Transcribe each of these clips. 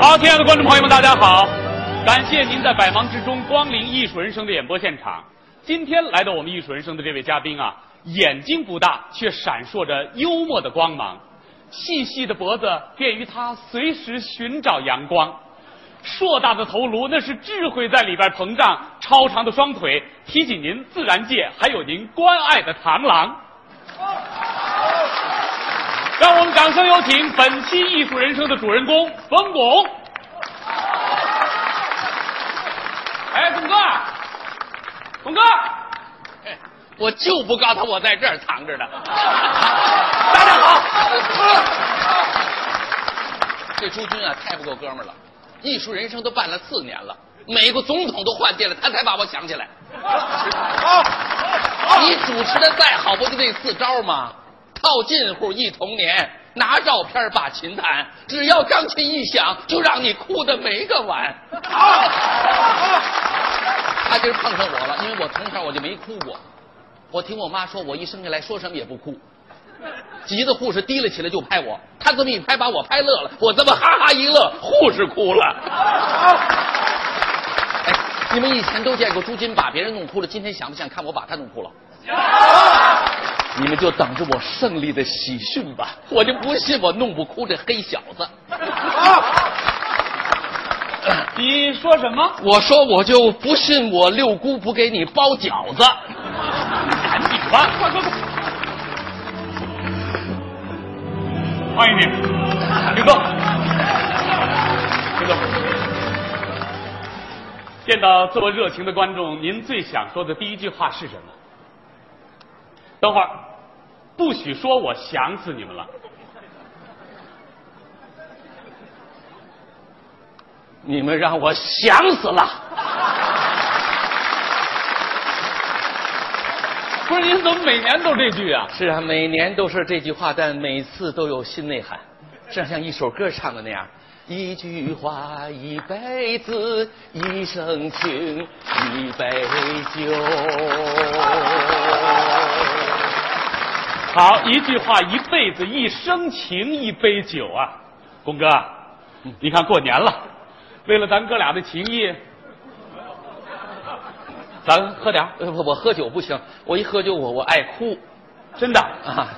好，亲爱的观众朋友们，大家好！感谢您在百忙之中光临艺术人生的演播现场。今天来到我们艺术人生的这位嘉宾啊，眼睛不大，却闪烁着幽默的光芒。细细的脖子便于他随时寻找阳光，硕大的头颅那是智慧在里边膨胀，超长的双腿提起您自然界还有您关爱的螳螂。让我们掌声有请本期艺术人生的主人公冯巩。哎，巩哥，巩哥，我就不告诉他我在这儿藏着呢。大家好。这朱军啊，太不够哥们儿了。艺术人生都办了四年了，美国总统都换届了，他才把我想起来。你主持的再好，不就那四招吗？套近乎忆童年，拿照片把琴弹，只要钢琴一响，就让你哭的没个完。他今儿碰上我了，因为我从小我就没哭过。我听我妈说，我一生下来说什么也不哭。急的护士提了起来就拍我，他这么一拍把我拍乐了，我这么哈哈一乐，护士哭了。哎，你们以前都见过朱军把别人弄哭了，今天想不想看我把他弄哭了？你们就等着我胜利的喜讯吧！我就不信我弄不哭这黑小子。你说什么？我说我就不信我六姑不给你包饺子。赶紧吧，快快快！欢迎你，刘哥，刘哥。见到这么热情的观众，您最想说的第一句话是什么？等会儿，不许说我想死你们了。你们让我想死了。不是您怎么每年都这句啊？是啊，每年都是这句话，但每次都有新内涵，这像一首歌唱的那样。一句话，一辈子，一生情，一杯酒。好，一句话，一辈子，一生情，一杯酒啊！公哥，你看过年了，为了咱哥俩的情谊，咱喝点儿。呃，不，我喝酒不行，我一喝酒我我爱哭真的。啊，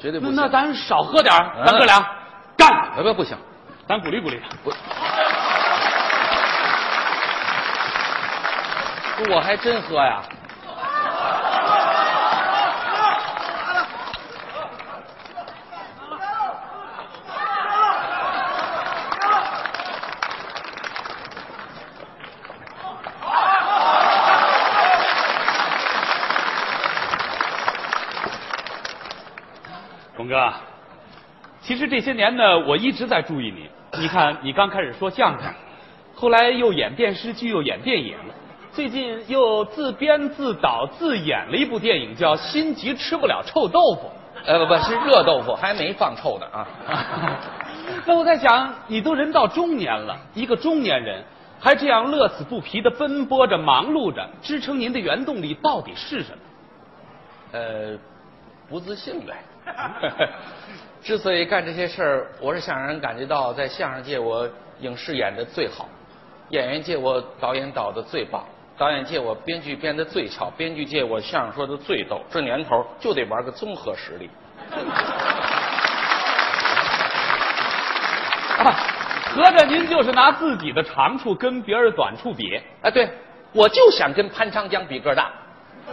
绝绝对不行。那那咱少喝点儿，嗯咱哥俩干，不不不行，咱鼓励鼓励他。我我还真喝呀。其实这些年呢，我一直在注意你。你看，你刚开始说相声，后来又演电视剧，又演电影，最近又自编自导自演了一部电影，叫《心急吃不了臭豆腐呃不不是热豆腐，还没放臭呢啊。》。那我在想，你都人到中年了，一个中年人还这样乐此不疲的奔波着、忙碌着，支撑您的原动力到底是什么？呃，不自信呗。之所以干这些事儿，我是想让人感觉到，在相声界我影视演的最好，演员界我导演导的最棒，导演界我编剧编的最巧，编剧界我相声说的最逗。这年头就得玩个综合实力。啊，合着您就是拿自己的长处跟别人短处比？啊，对，我就想跟潘长江比个大，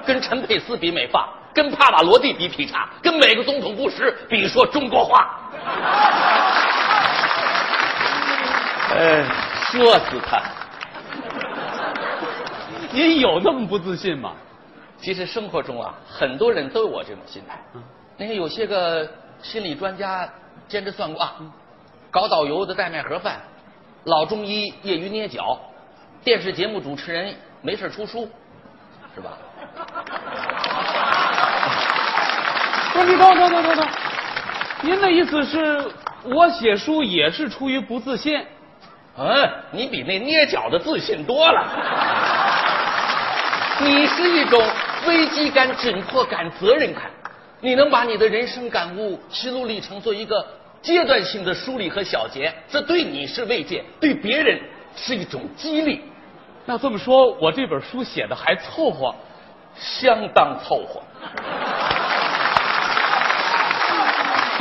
跟陈佩斯比美发，跟帕瓦罗蒂比劈叉，跟美国总统布什比说中国话。哎，说死他！您有那么不自信吗？其实生活中啊，很多人都有我这种心态。你看，有些个心理专家兼职算过啊，搞导游的带卖盒饭，老中医业余捏脚，电视节目主持人没事出书，是吧？不是，你等等等等等，您的意思是我写书也是出于不自信？嗯，你比那捏脚的自信多了。你是一种危机感、紧迫感、责任感，你能把你的人生感悟、心路历程做一个阶段性的梳理和小结，这对你是慰藉，对别人是一种激励。那这么说，我这本书写的还凑合，相当凑合。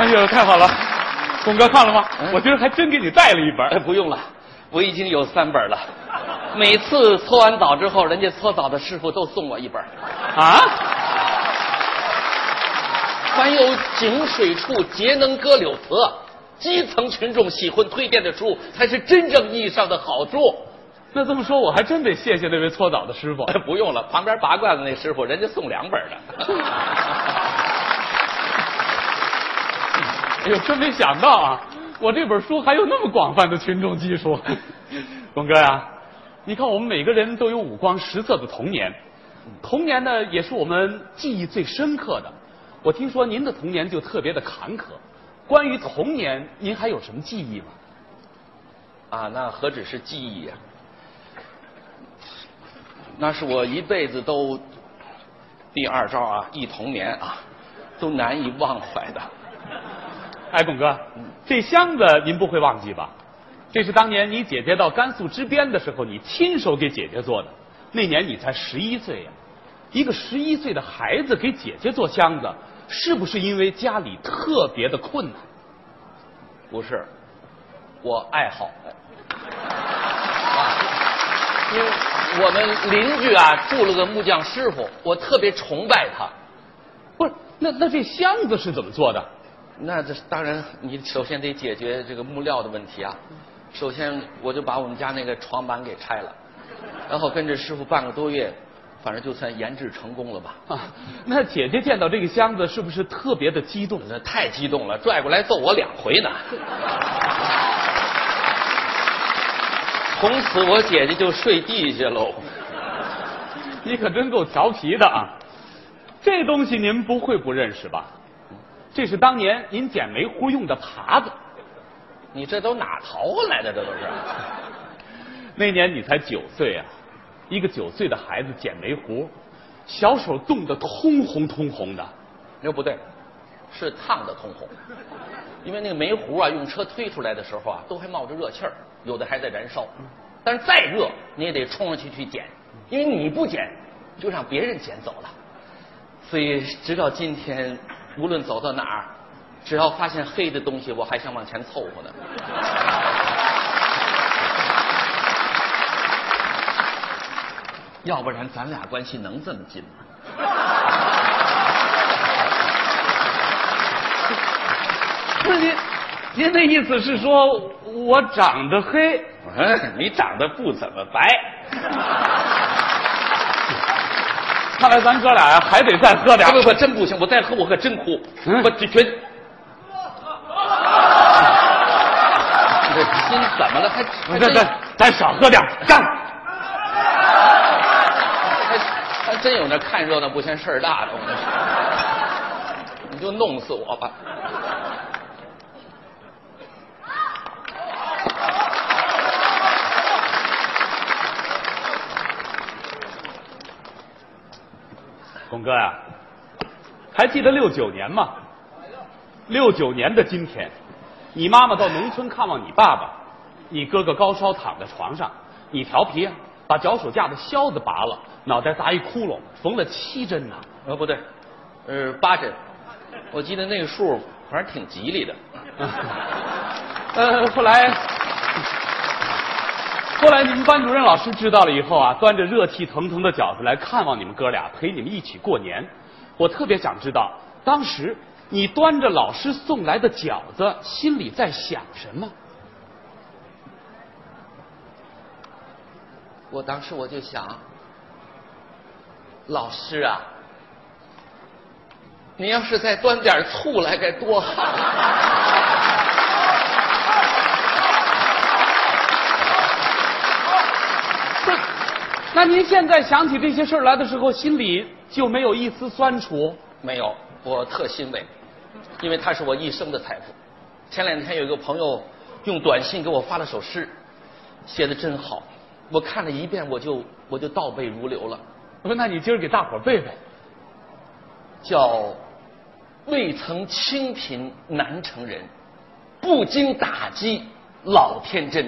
哎呦，太好了！董哥看了吗？我今儿还真给你带了一本。哎，不用了，我已经有三本了。每次搓完澡之后，人家搓澡的师傅都送我一本。啊？凡有井水处，节能歌柳词。基层群众喜欢推荐的书，才是真正意义上的好书。那这么说，我还真得谢谢那位搓澡的师傅。哎，不用了，旁边拔罐子那师傅，人家送两本的。哎呦，真没想到啊！我这本书还有那么广泛的群众基础。董哥呀，你看我们每个人都有五光十色的童年，童年呢也是我们记忆最深刻的。我听说您的童年就特别的坎坷，关于童年，您还有什么记忆吗？啊，那何止是记忆呀，那是我一辈子都第二招啊，忆童年啊，都难以忘怀的。哎，巩哥，这箱子您不会忘记吧？这是当年你姐姐到甘肃支边的时候，你亲手给姐姐做的。那年你才十一岁呀，一个十一岁的孩子给姐姐做箱子，是不是因为家里特别的困难？不是，我爱好。啊，因为我们邻居啊住了个木匠师傅，我特别崇拜他。不是，那那这箱子是怎么做的？那这当然，你首先得解决这个木料的问题啊。首先，我就把我们家那个床板给拆了，然后跟着师傅半个多月，反正就算研制成功了吧。啊，那姐姐见到这个箱子是不是特别的激动？那太激动了，拽过来揍我两回呢。从此我姐姐就睡地下喽。你可真够调皮的啊！这东西您不会不认识吧？这是当年您捡煤糊用的耙子，你这都哪淘回来的？这都是。那年你才九岁啊，一个九岁的孩子捡煤糊，小手冻得通红通红的。那不对，是烫的通红。因为那个煤糊啊，用车推出来的时候啊，都还冒着热气儿，有的还在燃烧。但是再热，你也得冲上去去捡，因为你不捡，就让别人捡走了。所以直到今天。无论走到哪儿，只要发现黑的东西，我还想往前凑合呢。要不然咱俩关系能这么近吗？不是您，您的意思是说我长得黑？嗯，你长得不怎么白。看来咱哥俩呀，还得再喝点。不不，真不行，我再喝我可真哭。我这绝对。你这心怎么了？还咱咱咱少喝点，干！还还真有那看热闹不嫌事儿大的，你就弄死我吧。董哥呀，还记得六九年吗？六九年的今天，你妈妈到农村看望你爸爸，你哥哥高烧躺在床上，你调皮啊，把脚手架的销子拔了，脑袋砸一窟窿，缝了七针呢。呃，不对，呃，八针。我记得那个数反正挺吉利的。呃，后来。后来你们班主任老师知道了以后啊，端着热气腾腾的饺子来看望你们哥俩，陪你们一起过年。我特别想知道，当时你端着老师送来的饺子，心里在想什么？我当时我就想，老师啊，您要是再端点醋来该多好。那您现在想起这些事儿来的时候，心里就没有一丝酸楚？没有，我特欣慰，因为他是我一生的财富。前两天有一个朋友用短信给我发了首诗，写的真好，我看了一遍，我就我就倒背如流了。我说，那你今儿给大伙儿背背，叫“未曾清贫难成人，不经打击老天真。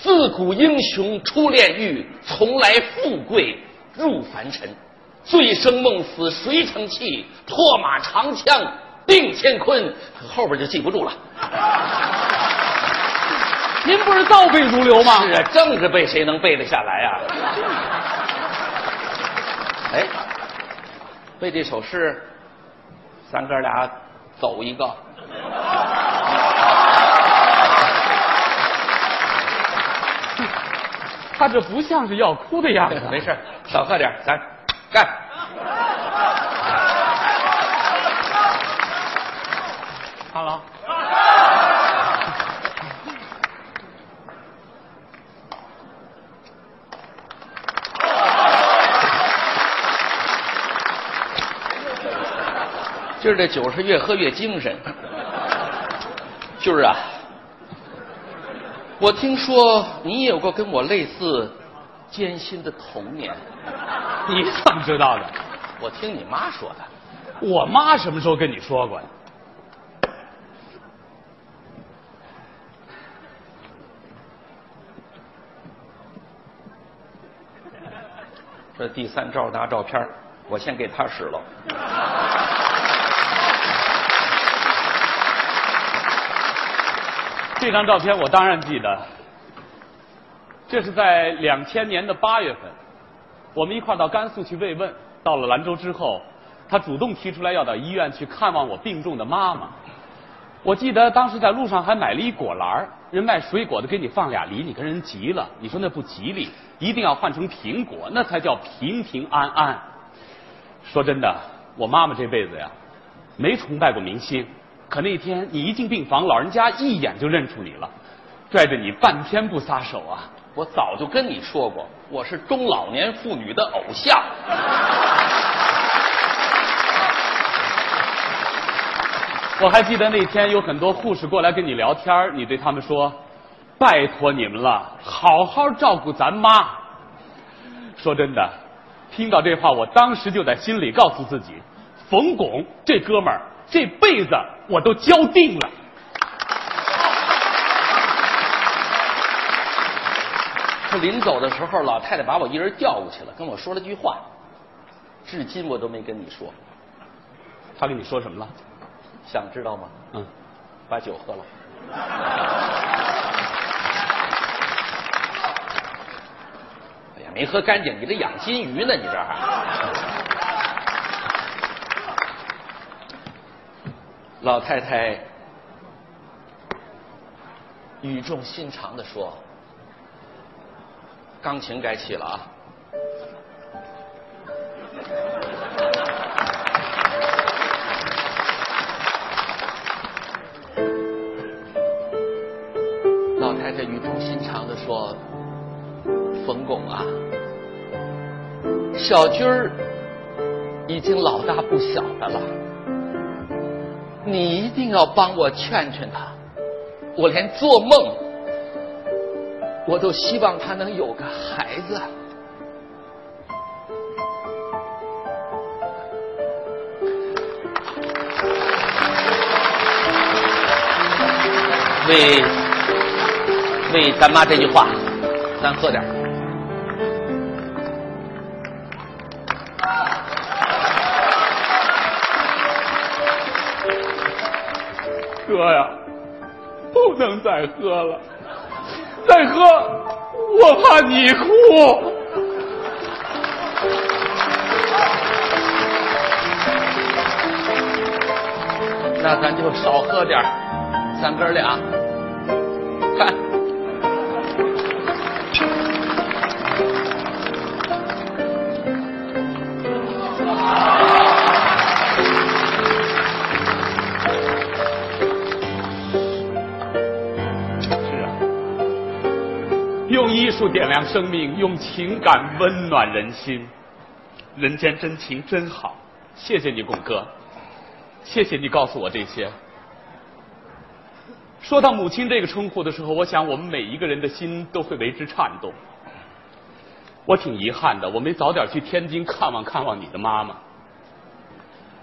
自古英雄出炼狱，从来富贵入凡尘。醉生梦死谁成器？破马长枪定乾坤。后边就记不住了。您不是倒背如流吗？是啊，正着背谁能背得下来啊、哎，背这首诗，咱哥俩走一个。他这不像是要哭的样子。没事，少喝点，咱干。哈喽。今儿这酒是越喝越精神。就是啊，我听说你也有过跟我类似艰辛的童年，你怎么知道的？我听你妈说的。我妈什么时候跟你说过呀？这第三招拿照片儿，我先给他使了。这张照片我当然记得，这是在两千年的八月份，我们一块到甘肃去慰问。到了兰州之后，他主动提出来要到医院去看望我病重的妈妈。我记得当时在路上还买了一果篮人卖水果的给你放俩梨，你跟人急了，你说那不吉利，一定要换成苹果，那才叫平平安安。说真的，我妈妈这辈子呀，没崇拜过明星。可那天你一进病房，老人家一眼就认出你了，拽着你半天不撒手啊！我早就跟你说过，我是中老年妇女的偶像。我还记得那天有很多护士过来跟你聊天，你对他们说：“拜托你们了，好好照顾咱妈。”说真的，听到这话，我当时就在心里告诉自己，冯巩这哥们儿这辈子我都交定了。他临走的时候，老太太把我一人叫过去了，跟我说了句话，至今我都没跟你说，他跟你说什么了？想知道吗？嗯，把酒喝了。哎呀，没喝干净，你这养金鱼呢？你这还？老太太语重心长的说：“钢琴该起了啊。”老太太语重心长的说：“冯巩啊，小军儿已经老大不小的了，你一定要帮我劝劝他。我连做梦，我都希望他能有个孩子。”为为咱妈这句话，咱喝点哥呀，不能再喝了，再喝我怕你哭。那咱就少喝点儿，咱哥俩看。艺术点亮生命，用情感温暖人心，人间真情真好。谢谢你，巩哥，谢谢你告诉我这些。说到母亲这个称呼的时候，我想我们每一个人的心都会为之颤动。我挺遗憾的，我没早点去天津看望看望你的妈妈。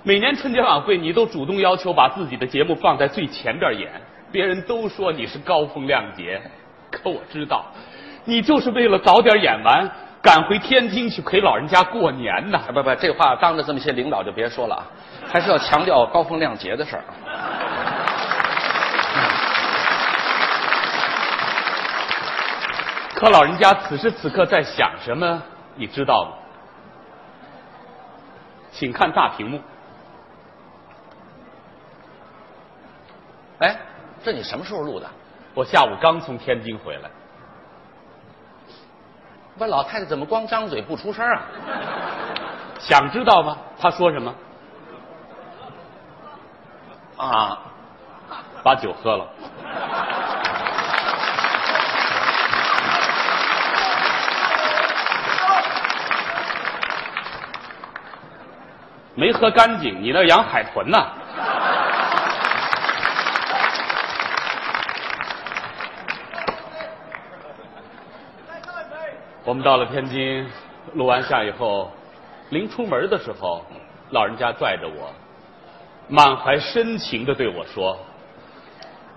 每年春节晚会，你都主动要求把自己的节目放在最前边演，别人都说你是高风亮节，可我知道，你就是为了早点演完，赶回天津去陪老人家过年呢。不不，这话当着这么些领导就别说了啊，还是要强调高风亮节的事儿。可老人家此时此刻在想什么，你知道吗？请看大屏幕。哎，这你什么时候录的？我下午刚从天津回来。不，老太太怎么光张嘴不出声啊？想知道吗？她说什么？啊，把酒喝了。没喝干净，你那养海豚呢？我们到了天津，录完像以后，临出门的时候，老人家拽着我，满怀深情的对我说：“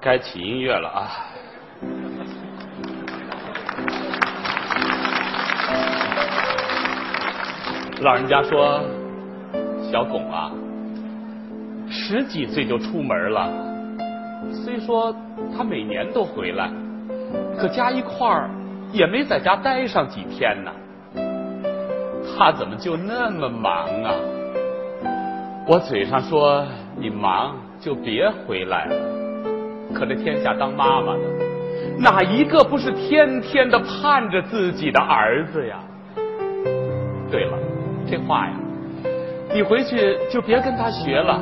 该起音乐了啊！”老人家说：“小巩啊，十几岁就出门了，虽说他每年都回来，可加一块儿。”也没在家待上几天呢，他怎么就那么忙啊？我嘴上说你忙就别回来了，可这天下当妈妈的，哪一个不是天天的盼着自己的儿子呀？对了，这话呀，你回去就别跟他学了，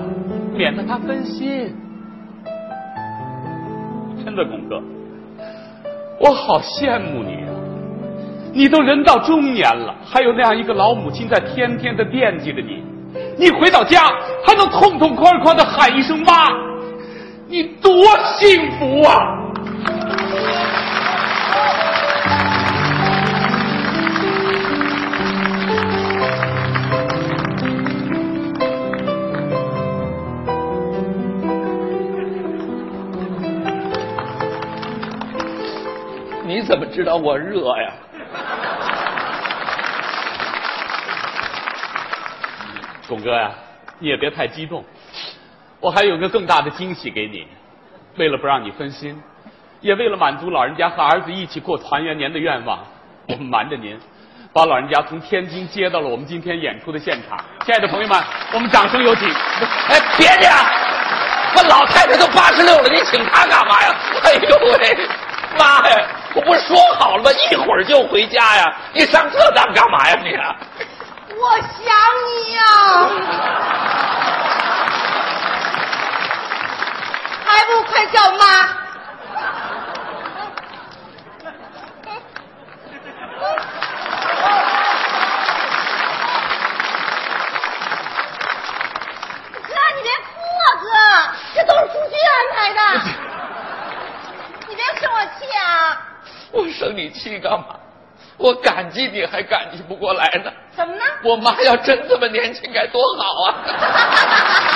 免得他分心。真的，巩哥。我好羡慕你啊！你都人到中年了，还有那样一个老母亲在天天的惦记着你。你回到家还能痛痛快快的喊一声妈，你多幸福啊！怎么知道我热呀？巩哥呀，你也别太激动，我还有个更大的惊喜给你。为了不让你分心，也为了满足老人家和儿子一起过团圆年的愿望，我们瞒着您，把老人家从天津接到了我们今天演出的现场。亲爱的朋友们，我们掌声有请！哎，别介，我老太太都八十六了，你请她干嘛呀？哎呦喂，妈呀！我不是说好了吗？一会儿就回家呀！你上这当干嘛呀你？我想你呀，还不快叫妈！哥，你别哭啊，哥，这都是书记安排的，你别生我气啊！我生你气干嘛？我感激你还感激不过来呢。怎么呢？我妈要真这么年轻该多好啊！